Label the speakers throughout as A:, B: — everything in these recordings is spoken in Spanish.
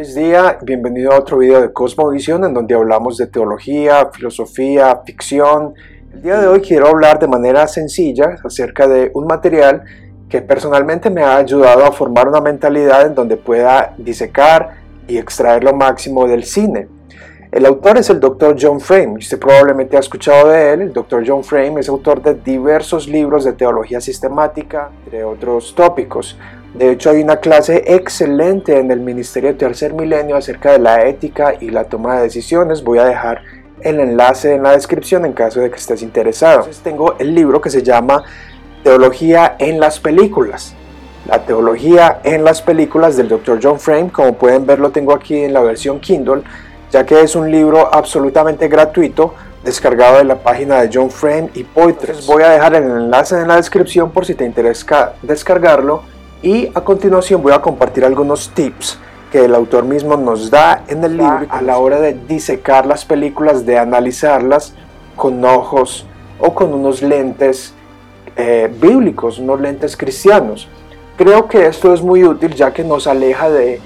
A: Feliz día, bienvenido a otro video de Cosmovisión en donde hablamos de teología, filosofía, ficción. El día de hoy quiero hablar de manera sencilla acerca de un material que personalmente me ha ayudado a formar una mentalidad en donde pueda disecar y extraer lo máximo del cine. El autor es el Dr. John Frame, usted probablemente ha escuchado de él. El Dr. John Frame es autor de diversos libros de teología sistemática, entre otros tópicos. De hecho, hay una clase excelente en el Ministerio Tercer Milenio acerca de la ética y la toma de decisiones. Voy a dejar el enlace en la descripción en caso de que estés interesado. Entonces, tengo el libro que se llama Teología en las películas. La teología en las películas del Dr. John Frame, como pueden ver lo tengo aquí en la versión Kindle, ya que es un libro absolutamente gratuito descargado de la página de John Frame y Poitras. Voy a dejar el enlace en la descripción por si te interesa descargarlo y a continuación voy a compartir algunos tips que el autor mismo nos da en el libro a la hora de disecar las películas, de analizarlas con ojos o con unos lentes eh, bíblicos, unos lentes cristianos. Creo que esto es muy útil ya que nos aleja de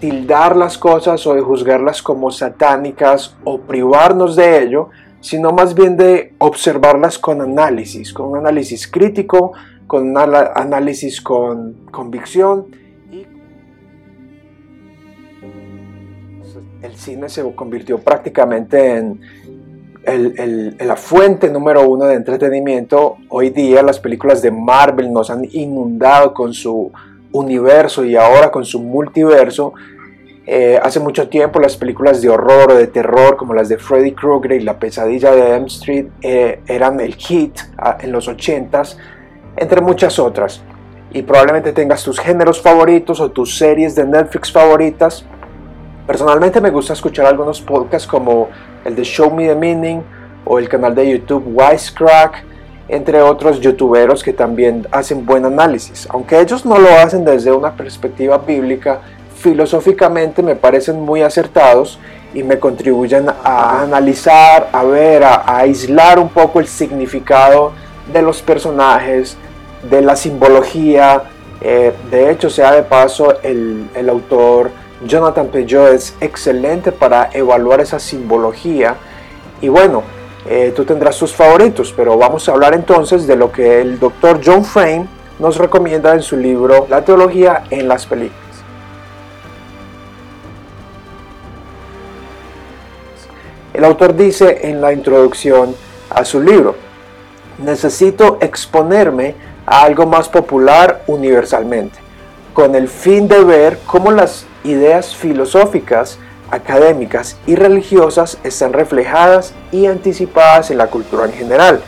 A: tildar las cosas o de juzgarlas como satánicas o privarnos de ello, sino más bien de observarlas con análisis, con un análisis crítico, con análisis con convicción. El cine se convirtió prácticamente en, la fuente número uno de entretenimiento. Hoy día las películas de Marvel nos han inundado con su universo y ahora con su multiverso. Eh, hace mucho tiempo las películas de horror o de terror como las de Freddy Krueger y La pesadilla de Elm Street eh, eran el hit ah, en los 80s entre muchas otras. Y probablemente tengas tus géneros favoritos o tus series de Netflix favoritas. Personalmente me gusta escuchar algunos podcasts como el de Show Me the Meaning o el canal de YouTube Wisecrack, entre otros youtuberos que también hacen buen análisis. Aunque ellos no lo hacen desde una perspectiva bíblica, filosóficamente me parecen muy acertados y me contribuyen a analizar, a ver, a, aislar un poco el significado de los personajes, de la simbología. Eh, de hecho, sea de paso, el, autor Jonathan Peugeot es excelente para evaluar esa simbología. Y bueno, eh, tú tendrás tus favoritos, pero vamos a hablar entonces de lo que el doctor John Frame nos recomienda en su libro La teología en las películas. El autor dice en la introducción a su libro, necesito exponerme a algo más popular universalmente, con el fin de ver cómo las ideas filosóficas, académicas y religiosas están reflejadas y anticipadas en la cultura en general.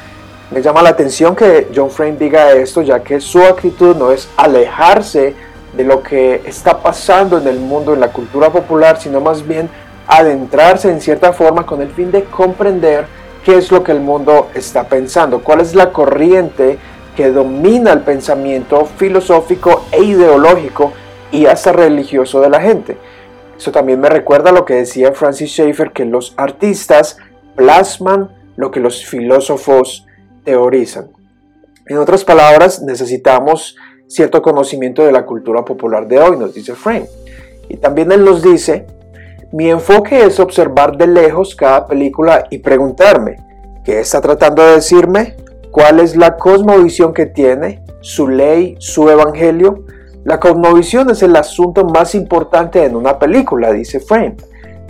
A: Me llama la atención que John Frame diga esto, ya que su actitud no es alejarse de lo que está pasando en el mundo, en la cultura popular, sino más bien adentrarse en cierta forma con el fin de comprender qué es lo que el mundo está pensando, cuál es la corriente que domina el pensamiento filosófico e ideológico y hasta religioso de la gente. Eso también me recuerda a lo que decía Francis Schaeffer, que los artistas plasman lo que los filósofos teorizan. En otras palabras, necesitamos cierto conocimiento de la cultura popular de hoy, nos dice Frame. Y también él nos dice, mi enfoque es observar de lejos cada película y preguntarme, ¿qué está tratando de decirme? ¿Cuál es la cosmovisión que tiene? ¿Su ley? ¿Su evangelio? La cosmovisión es el asunto más importante en una película, dice Frame,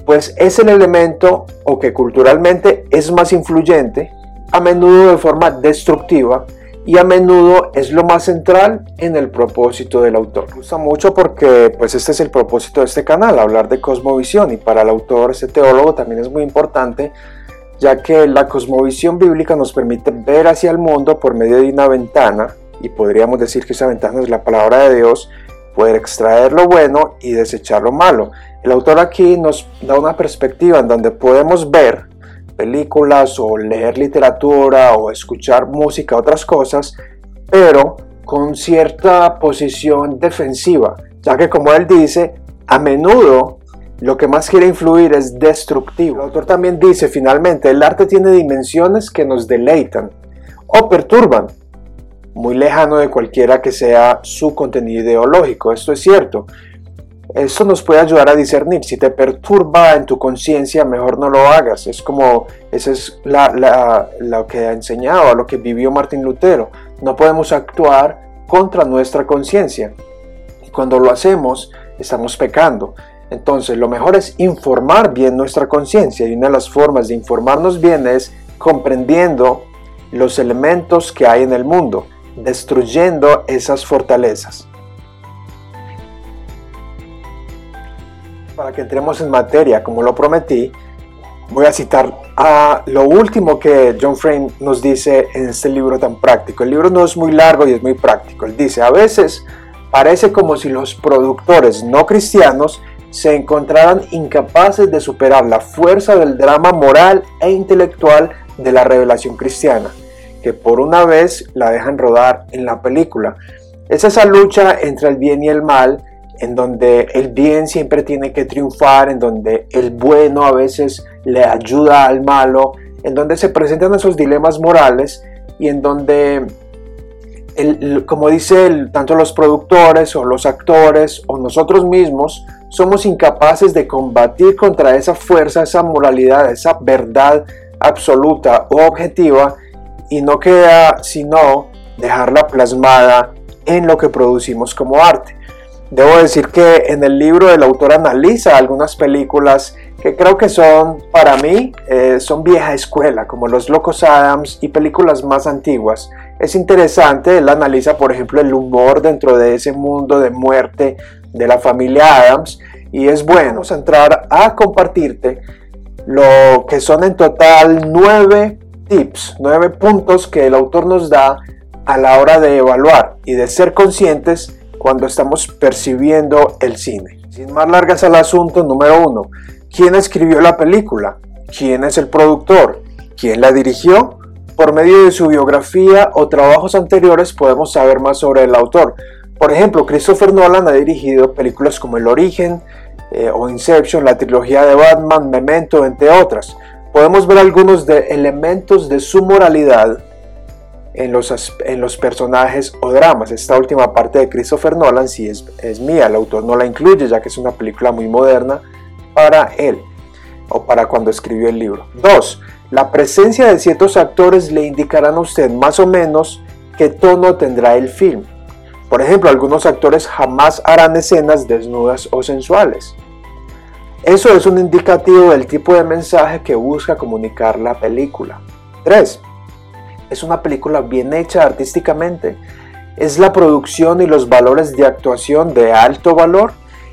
A: pues es el elemento o que culturalmente es más influyente, a menudo de forma destructiva, y a menudo es lo más central en el propósito del autor. Me gusta mucho porque pues este es el propósito de este canal, hablar de cosmovisión y para el autor, este teólogo también es muy importante ya que la cosmovisión bíblica nos permite ver hacia el mundo por medio de una ventana, y podríamos decir que esa ventana es la palabra de Dios, poder extraer lo bueno y desechar lo malo. El autor aquí nos da una perspectiva en donde podemos ver películas o leer literatura o escuchar música, otras cosas, pero con cierta posición defensiva, ya que como él dice, a menudo lo que más quiere influir es destructivo. El autor también dice finalmente, el arte tiene dimensiones que nos deleitan o perturban, muy lejano de cualquiera que sea su contenido ideológico. Esto es cierto. Eso nos puede ayudar a discernir. Si te perturba en tu conciencia, mejor no lo hagas. Es como, eso es lo que ha enseñado, lo que vivió Martín Lutero. No podemos actuar contra nuestra conciencia. Y cuando lo hacemos, estamos pecando. Entonces, lo mejor es informar bien nuestra conciencia. Y una de las formas de informarnos bien es comprendiendo los elementos que hay en el mundo, destruyendo esas fortalezas. Para que entremos en materia, como lo prometí, voy a citar a lo último que John Frame nos dice en este libro tan práctico. El libro no es muy largo y es muy práctico. Él dice, a veces parece como si los productores no cristianos se encontraran incapaces de superar la fuerza del drama moral e intelectual de la revelación cristiana, que por una vez la dejan rodar en la película. Es esa lucha entre el bien y el mal, en donde el bien siempre tiene que triunfar, en donde el bueno a veces le ayuda al malo, en donde se presentan esos dilemas morales y en donde, como dice tanto los productores o los actores o nosotros mismos, somos incapaces de combatir contra esa fuerza, esa moralidad, esa verdad absoluta o objetiva y no queda sino dejarla plasmada en lo que producimos como arte. Debo decir que en el libro el autor analiza algunas películas que creo que son, para mí, eh, son vieja escuela, como Los Locos Adams y películas más antiguas. Es interesante, él analiza, por ejemplo, el humor dentro de ese mundo de muerte de la familia Adams y es bueno entrar a compartirte lo que son en total nueve tips, nueve puntos que el autor nos da a la hora de evaluar y de ser conscientes cuando estamos percibiendo el cine. Sin más largas al asunto, número uno, ¿quién escribió la película? ¿Quién es el productor? ¿Quién la dirigió? Por medio de su biografía o trabajos anteriores podemos saber más sobre el autor. Por ejemplo, Christopher Nolan ha dirigido películas como El Origen eh, o Inception, la trilogía de Batman, Memento, entre otras. Podemos ver algunos de elementos de su moralidad en los, en los personajes o dramas. Esta última parte de Christopher Nolan sí es, es mía, el autor no la incluye ya que es una película muy moderna para él o para cuando escribió el libro. 2. La presencia de ciertos actores le indicarán a usted más o menos qué tono tendrá el film. Por ejemplo, algunos actores jamás harán escenas desnudas o sensuales. Eso es un indicativo del tipo de mensaje que busca comunicar la película. 3. Es una película bien hecha artísticamente. Es la producción y los valores de actuación de alto valor.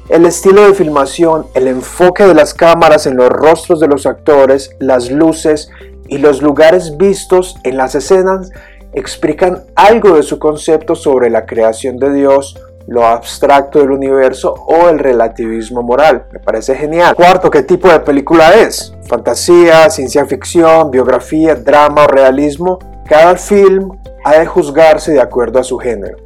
A: El estilo de filmación, el enfoque de las cámaras en los rostros de los actores, las luces y los lugares vistos en las escenas explican algo de su concepto sobre la creación de Dios, lo abstracto del universo o el relativismo moral. Me parece genial. Cuarto, ¿qué tipo de película es? Fantasía, ciencia ficción, biografía, drama o realismo. Cada film ha de juzgarse de acuerdo a su género.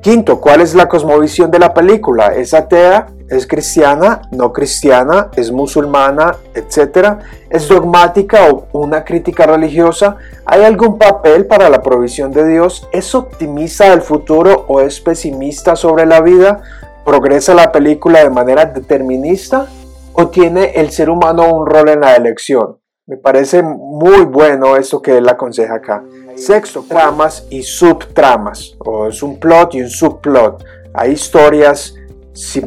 A: Quinto, ¿cuál es la cosmovisión de la película? ¿Es atea? ¿Es cristiana? ¿No cristiana? ¿Es musulmana? ¿Etcétera? ¿Es dogmática o una crítica religiosa? ¿Hay algún papel para la provisión de Dios? ¿Es optimista del futuro o es pesimista sobre la vida? ¿Progresa la película de manera determinista? ¿O tiene el ser humano un rol en la elección? Me parece muy bueno esto que él aconseja acá. Sexto, tramas y subtramas, o es un plot y un subplot. Hay historias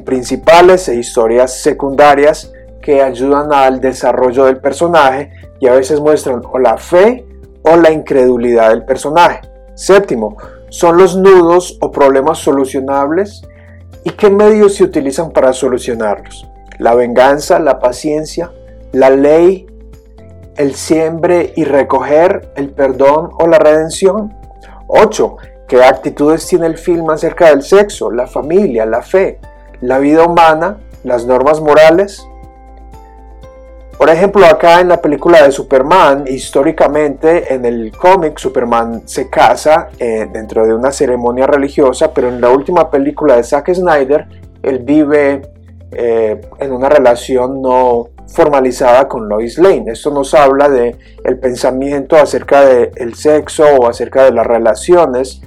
A: principales e historias secundarias que ayudan al desarrollo del personaje y a veces muestran o la fe o la incredulidad del personaje. Séptimo, son los nudos o problemas solucionables y qué medios se utilizan para solucionarlos. La venganza, la paciencia, la ley, el siembre y recoger, el perdón o la redención. 8. ¿Qué actitudes tiene el film acerca del sexo, la familia, la fe, la vida humana, las normas morales? Por ejemplo, acá en la película de Superman, históricamente en el cómic Superman se casa eh, dentro de una ceremonia religiosa, pero en la última película de Zack Snyder, él vive eh, en una relación no formalizada con Lois Lane. Esto nos habla de el pensamiento acerca del sexo o acerca de las relaciones,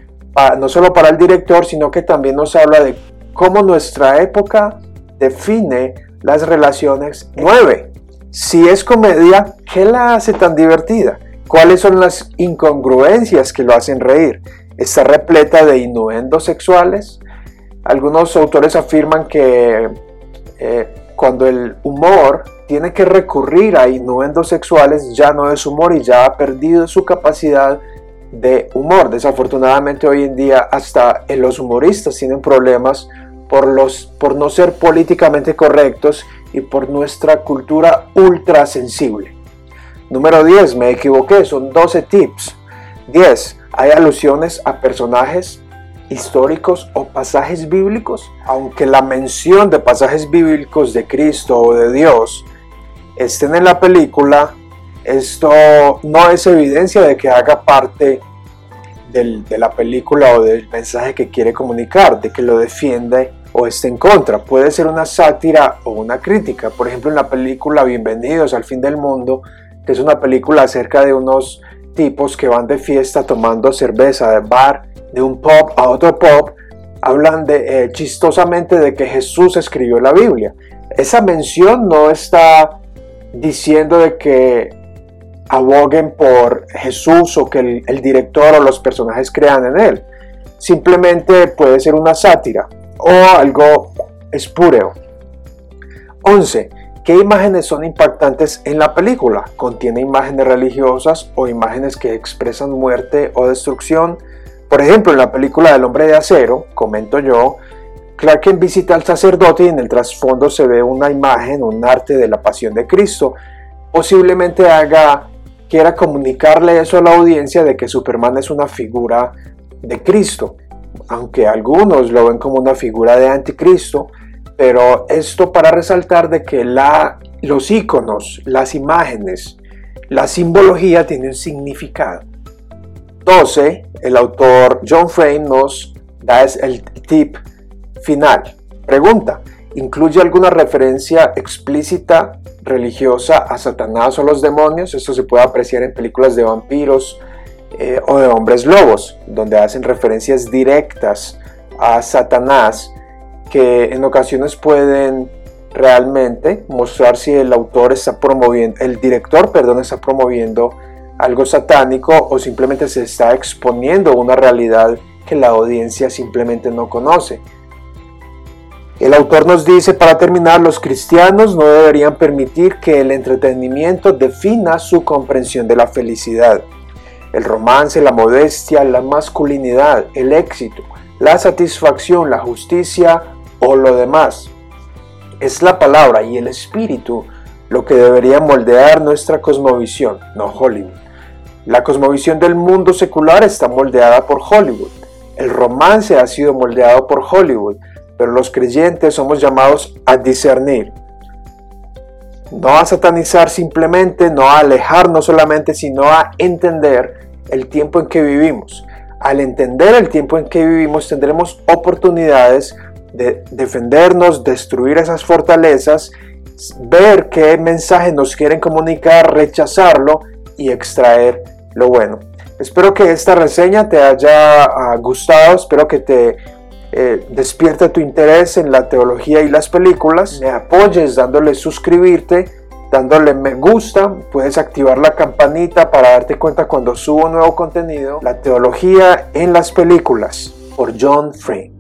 A: no solo para el director, sino que también nos habla de cómo nuestra época define las relaciones. 9. Si es comedia, ¿qué la hace tan divertida? ¿Cuáles son las incongruencias que lo hacen reír? ¿Está repleta de innuendos sexuales? Algunos autores afirman que eh, cuando el humor tiene que recurrir a innuendos sexuales, ya no es humor y ya ha perdido su capacidad de humor. Desafortunadamente hoy en día hasta los humoristas tienen problemas por, los, por no ser políticamente correctos y por nuestra cultura ultra sensible. Número 10, me equivoqué, son 12 tips. 10. Hay alusiones a personajes históricos o pasajes bíblicos. Aunque la mención de pasajes bíblicos de Cristo o de Dios estén en la película, esto no es evidencia de que haga parte de la película o del mensaje que quiere comunicar, de que lo defiende o esté en contra. Puede ser una sátira o una crítica. Por ejemplo, en la película Bienvenidos al fin del mundo, que es una película acerca de unos tipos que van de fiesta tomando cerveza de bar, de un pub a otro pub, hablan eh, chistosamente de que Jesús escribió la Biblia. Esa mención no está diciendo de que aboguen por Jesús o que el, el director o los personajes crean en él. Simplemente puede ser una sátira o algo espúreo. 11. ¿Qué imágenes son impactantes en la película? ¿Contiene imágenes religiosas o imágenes que expresan muerte o destrucción? Por ejemplo, en la película del hombre de acero, comento yo, Clark visita al sacerdote y en el trasfondo se ve una imagen, un arte de la pasión de Cristo. Posiblemente haga, quiera comunicarle eso a la audiencia de que Superman es una figura de Cristo aunque algunos lo ven como una figura de anticristo, pero esto para resaltar de que la, los iconos, las imágenes, la simbología tiene un significado. 12. El autor John Frame nos da el tip final. Pregunta, ¿incluye alguna referencia explícita religiosa a Satanás o los demonios? Esto se puede apreciar en películas de vampiros, eh, o de hombres lobos, donde hacen referencias directas a Satanás que en ocasiones pueden realmente mostrar si el autor está promoviendo, el director, perdón, está promoviendo algo satánico o simplemente se está exponiendo una realidad que la audiencia simplemente no conoce. El autor nos dice, para terminar, los cristianos no deberían permitir que el entretenimiento defina su comprensión de la felicidad el romance, la modestia, la masculinidad, el éxito, la satisfacción, la justicia o lo demás. Es la palabra y el espíritu lo que debería moldear nuestra cosmovisión, no Hollywood. La cosmovisión del mundo secular está moldeada por Hollywood. El romance ha sido moldeado por Hollywood, pero los creyentes somos llamados a discernir. No a satanizar simplemente, no a alejarnos solamente, sino a entender el tiempo en que vivimos. Al entender el tiempo en que vivimos tendremos oportunidades de defendernos, destruir esas fortalezas, ver qué mensaje nos quieren comunicar, rechazarlo y extraer lo bueno. Espero que esta reseña te haya ah, gustado, espero que te eh, despierte tu interés en la teología y las películas, me apoyes dándole suscribirte dándole me gusta, puedes activar la campanita para darte cuenta cuando subo nuevo contenido. La teología en las películas por John Frame.